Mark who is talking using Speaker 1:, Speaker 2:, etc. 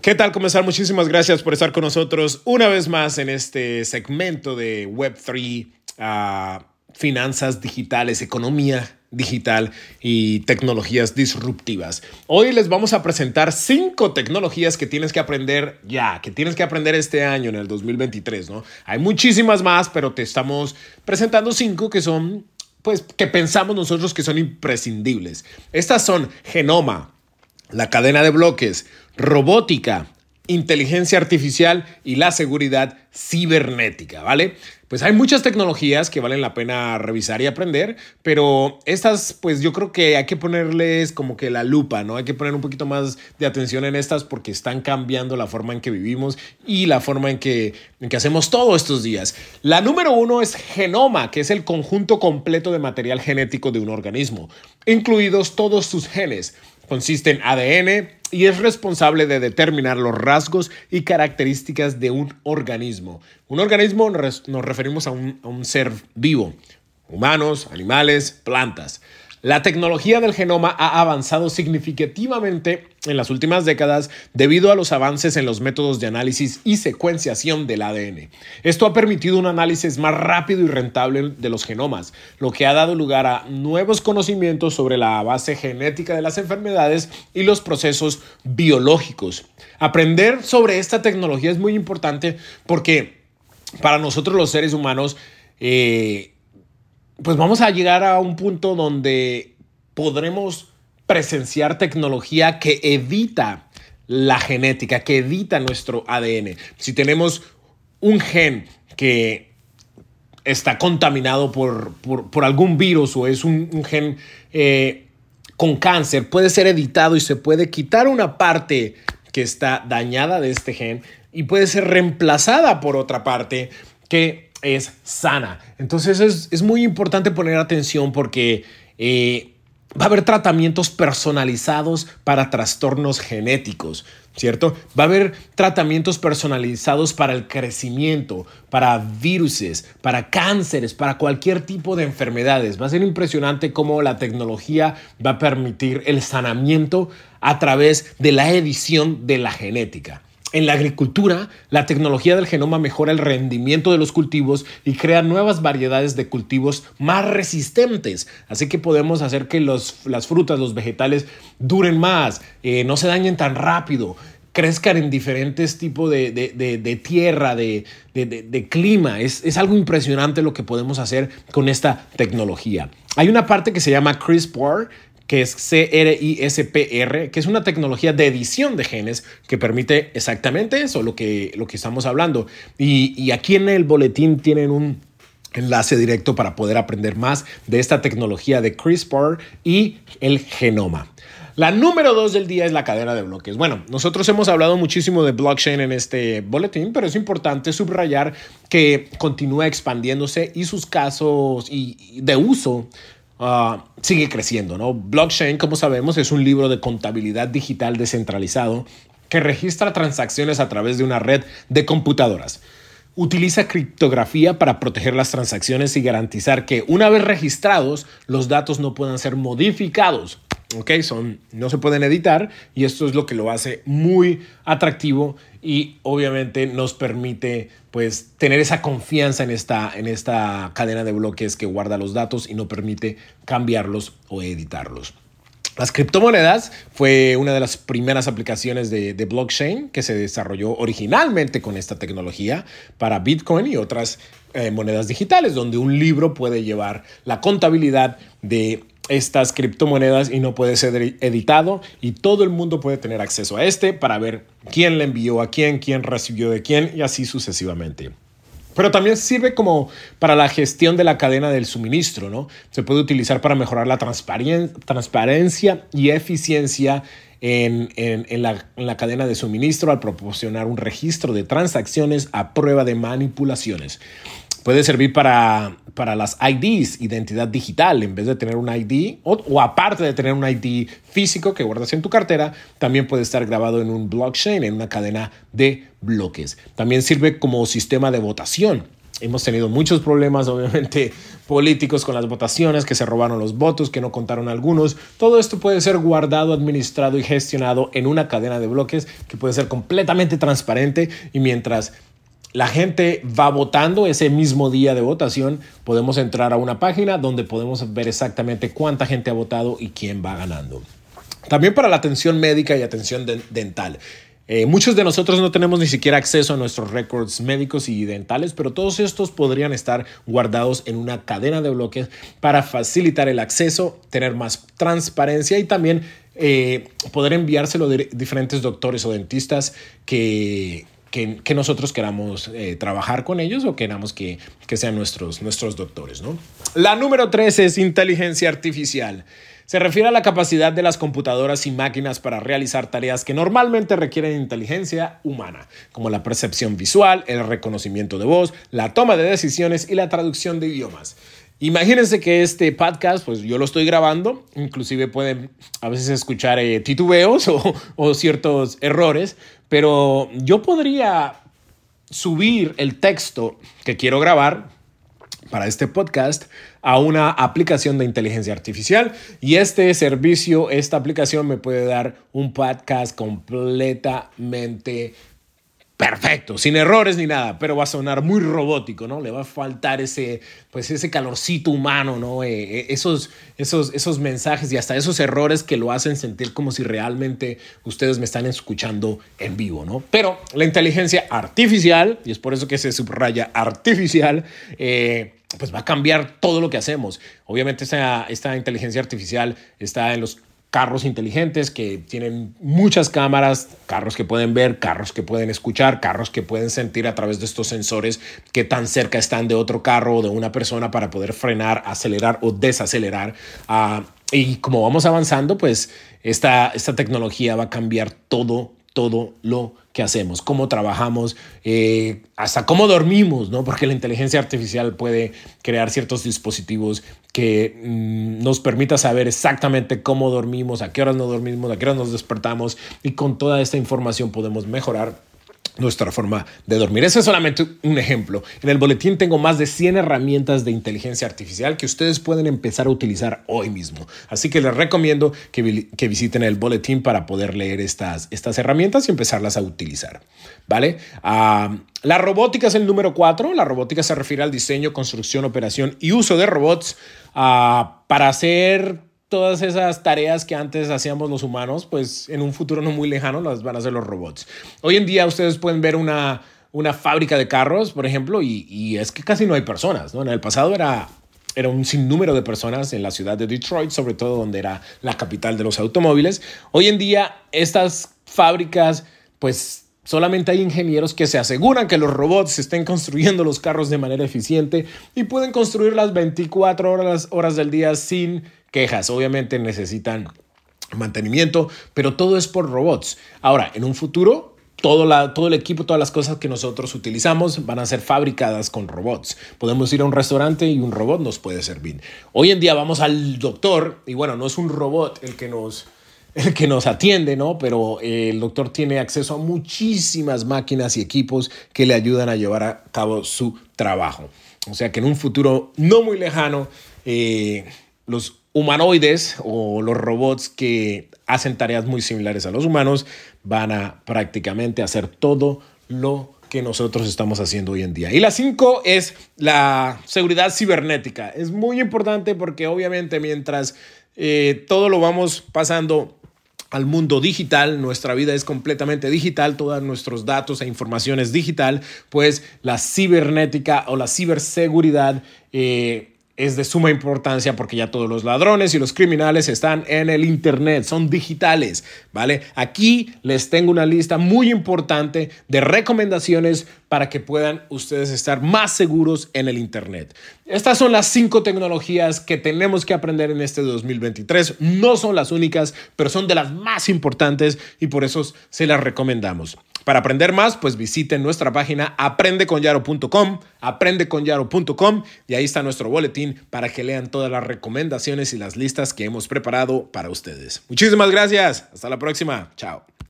Speaker 1: ¿Qué tal? ¿Cómo están? Muchísimas gracias por estar con nosotros una vez más en este segmento de Web3, ah, finanzas digitales, economía digital y tecnologías disruptivas. Hoy les vamos a presentar cinco tecnologías que tienes que aprender ya, que tienes que aprender este año en el 2023, ¿no? Hay muchísimas más, pero te estamos presentando cinco que son, pues, que pensamos nosotros que son imprescindibles. Estas son Genoma, la cadena de bloques, robótica, inteligencia artificial y la seguridad cibernética, ¿vale? Pues hay muchas tecnologías que valen la pena revisar y aprender, pero estas, pues yo creo que hay que ponerles como que la lupa, ¿no? Hay que poner un poquito más de atención en estas porque están cambiando la forma en que vivimos y la forma en que, en que hacemos todo estos días. La número uno es genoma, que es el conjunto completo de material genético de un organismo, incluidos todos sus genes. Consiste en ADN, y es responsable de determinar los rasgos y características de un organismo. Un organismo nos referimos a un, ser vivo, humanos, animales, plantas. La tecnología del genoma ha avanzado significativamente en las últimas décadas debido a los avances en los métodos de análisis y secuenciación del ADN. Esto ha permitido un análisis más rápido y rentable de los genomas, lo que ha dado lugar a nuevos conocimientos sobre la base genética de las enfermedades y los procesos biológicos. Aprender sobre esta tecnología es muy importante porque para nosotros los seres humanos, eh, pues vamos a llegar a un punto donde podremos presenciar tecnología que edita la genética, que edita nuestro ADN. Si tenemos un gen que está contaminado por, algún virus o es un, gen eh, con cáncer, puede ser editado y se puede quitar una parte que está dañada de este gen y puede ser reemplazada por otra parte que es sana. Entonces es, muy importante poner atención porque eh, va a haber tratamientos personalizados para trastornos genéticos, ¿cierto? Va a haber tratamientos personalizados para el crecimiento, para viruses, para cánceres, para cualquier tipo de enfermedades. Va a ser impresionante cómo la tecnología va a permitir el sanamiento a través de la edición de la genética. En la agricultura, la tecnología del genoma mejora el rendimiento de los cultivos y crea nuevas variedades de cultivos más resistentes. Así que podemos hacer que las frutas, los vegetales duren más, eh, no se dañen tan rápido, crezcan en diferentes tipos de, tierra, de, clima. Es, es algo impresionante lo que podemos hacer con esta tecnología. Hay una parte que se llama CRISPR, que es CRISPR, que es una tecnología de edición de genes que permite exactamente eso, lo que, lo que estamos hablando. Y, aquí en el boletín tienen un enlace directo para poder aprender más de esta tecnología de CRISPR y el genoma. La número dos del día es la cadena de bloques. Bueno, nosotros hemos hablado muchísimo de blockchain en este boletín, pero es importante subrayar que continúa expandiéndose y sus casos y de uso Ah, sigue creciendo. ¿no? Blockchain, como sabemos, es un libro de contabilidad digital descentralizado que registra transacciones a través de una red de computadoras. Utiliza criptografía para proteger las transacciones y garantizar que una vez registrados, los datos no puedan ser modificados ¿ok? Son, no se pueden editar y esto es lo que lo hace muy atractivo y obviamente nos permite pues tener esa confianza en esta, en esta cadena de bloques que guarda los datos y no permite cambiarlos o editarlos. Las criptomonedas fue una de las primeras aplicaciones de, blockchain que se desarrolló originalmente con esta tecnología para Bitcoin y otras eh, monedas digitales, donde un libro puede llevar la contabilidad de estas criptomonedas y no puede ser editado y todo el mundo puede tener acceso a este para ver quién le envió a quién, quién recibió de quién y así sucesivamente. Pero también sirve como para la gestión de la cadena del suministro, ¿no? Se puede utilizar para mejorar la transparencia y eficiencia en, la, en, la, cadena de suministro al proporcionar un registro de transacciones a prueba de manipulaciones. Puede servir para, para las IDs, identidad digital, en vez de tener un ID o, aparte de tener un ID físico que guardas en tu cartera, también puede estar grabado en un blockchain, en una cadena de bloques. También sirve como sistema de votación. Hemos tenido muchos problemas, obviamente, políticos con las votaciones, que se robaron los votos, que no contaron algunos. Todo esto puede ser guardado, administrado y gestionado en una cadena de bloques que puede ser completamente transparente y mientras la gente va votando ese mismo día de votación, podemos entrar a una página donde podemos ver exactamente cuánta gente ha votado y quién va ganando. También para la atención médica y atención dental. Eh, muchos de nosotros no tenemos ni siquiera acceso a nuestros récords médicos y dentales, pero todos estos podrían estar guardados en una cadena de bloques para facilitar el acceso, tener más transparencia y también eh, poder enviárselo de diferentes doctores o dentistas que, que, nosotros queramos eh, trabajar con ellos o queramos que, que sean nuestros, nuestros doctores. ¿no? La número tres es inteligencia artificial. Se refiere a la capacidad de las computadoras y máquinas para realizar tareas que normalmente requieren inteligencia humana, como la percepción visual, el reconocimiento de voz, la toma de decisiones y la traducción de idiomas. Imagínense que este podcast, pues yo lo estoy grabando, inclusive pueden a veces escuchar eh, titubeos o, o ciertos errores, pero yo podría subir el texto que quiero grabar para este podcast a una aplicación de inteligencia artificial. Y este servicio, esta aplicación me puede dar un podcast completamente perfecto, sin errores ni nada, pero va a sonar muy robótico, ¿no? Le va a faltar ese, pues ese calorcito humano, ¿no? Eh, eh, esos, esos, esos mensajes y hasta esos errores que lo hacen sentir como si realmente ustedes me están escuchando en vivo, ¿no? Pero la inteligencia artificial, y es por eso que se subraya artificial, eh, pues va a cambiar todo lo que hacemos. Obviamente esta, esta inteligencia artificial está en los carros inteligentes que tienen muchas cámaras, carros que pueden ver, carros que pueden escuchar, carros que pueden sentir a través de estos sensores que tan cerca están de otro carro o de una persona para poder frenar, acelerar o desacelerar. Ah, y como vamos avanzando, pues esta, esta tecnología va a cambiar todo todo lo que hacemos, cómo trabajamos, eh, hasta cómo dormimos, ¿no? Porque la inteligencia artificial puede crear ciertos dispositivos que mm, nos permita saber exactamente cómo dormimos, a qué horas no dormimos, a qué horas nos despertamos y con toda esta información podemos mejorar nuestra forma de dormir. Ese es solamente un ejemplo. En el boletín tengo más de 100 herramientas de inteligencia artificial que ustedes pueden empezar a utilizar hoy mismo. Así que les recomiendo que, que visiten el boletín para poder leer estas, estas herramientas y empezarlas a utilizar. ¿Vale? Ah, la robótica es el número 4. La robótica se refiere al diseño, construcción, operación y uso de robots ah, para hacer todas esas tareas que antes hacíamos los humanos, pues en un futuro no muy lejano las van a hacer los robots. Hoy en día ustedes pueden ver una, una fábrica de carros, por ejemplo, y, es que casi no hay personas, ¿no? En el pasado era, era un sinnúmero de personas en la ciudad de Detroit, sobre todo donde era la capital de los automóviles. Hoy en día estas fábricas, pues Solamente hay ingenieros que se aseguran que los robots estén construyendo los carros de manera eficiente y pueden construir las 24 horas, horas del día sin quejas. Obviamente necesitan mantenimiento, pero todo es por robots. Ahora, en un futuro, todo, el equipo, todas las cosas que nosotros utilizamos van a ser fabricadas con robots. Podemos ir a un restaurante y un robot nos puede servir. Hoy en día vamos al doctor y bueno, no es un robot el que nos, el que nos atiende, ¿no? Pero eh, el doctor tiene acceso a muchísimas máquinas y equipos que le ayudan a llevar a cabo su trabajo. O sea que en un futuro no muy lejano, eh, los humanoides o los robots que hacen tareas muy similares a los humanos van a prácticamente hacer todo lo que nosotros estamos haciendo hoy en día. Y la cinco es la seguridad cibernética. Es muy importante porque obviamente mientras eh, todo lo vamos pasando al mundo digital, nuestra vida es completamente digital, todos nuestros datos e información es digital, pues la cibernética o la ciberseguridad eh, es de suma importancia porque ya todos los ladrones y los criminales están en el Internet, son digitales, ¿vale? Aquí les tengo una lista muy importante de recomendaciones para que puedan ustedes estar más seguros en el Internet. Estas son las cinco tecnologías que tenemos que aprender en este 2023. No son las únicas, pero son de las más importantes y por eso se las recomendamos. Para aprender más, pues visiten nuestra página aprendeconyaro.com, aprendeconyaro.com y ahí está nuestro boletín para que lean todas las recomendaciones y las listas que hemos preparado para ustedes. Muchísimas gracias. Hasta la próxima. Chao.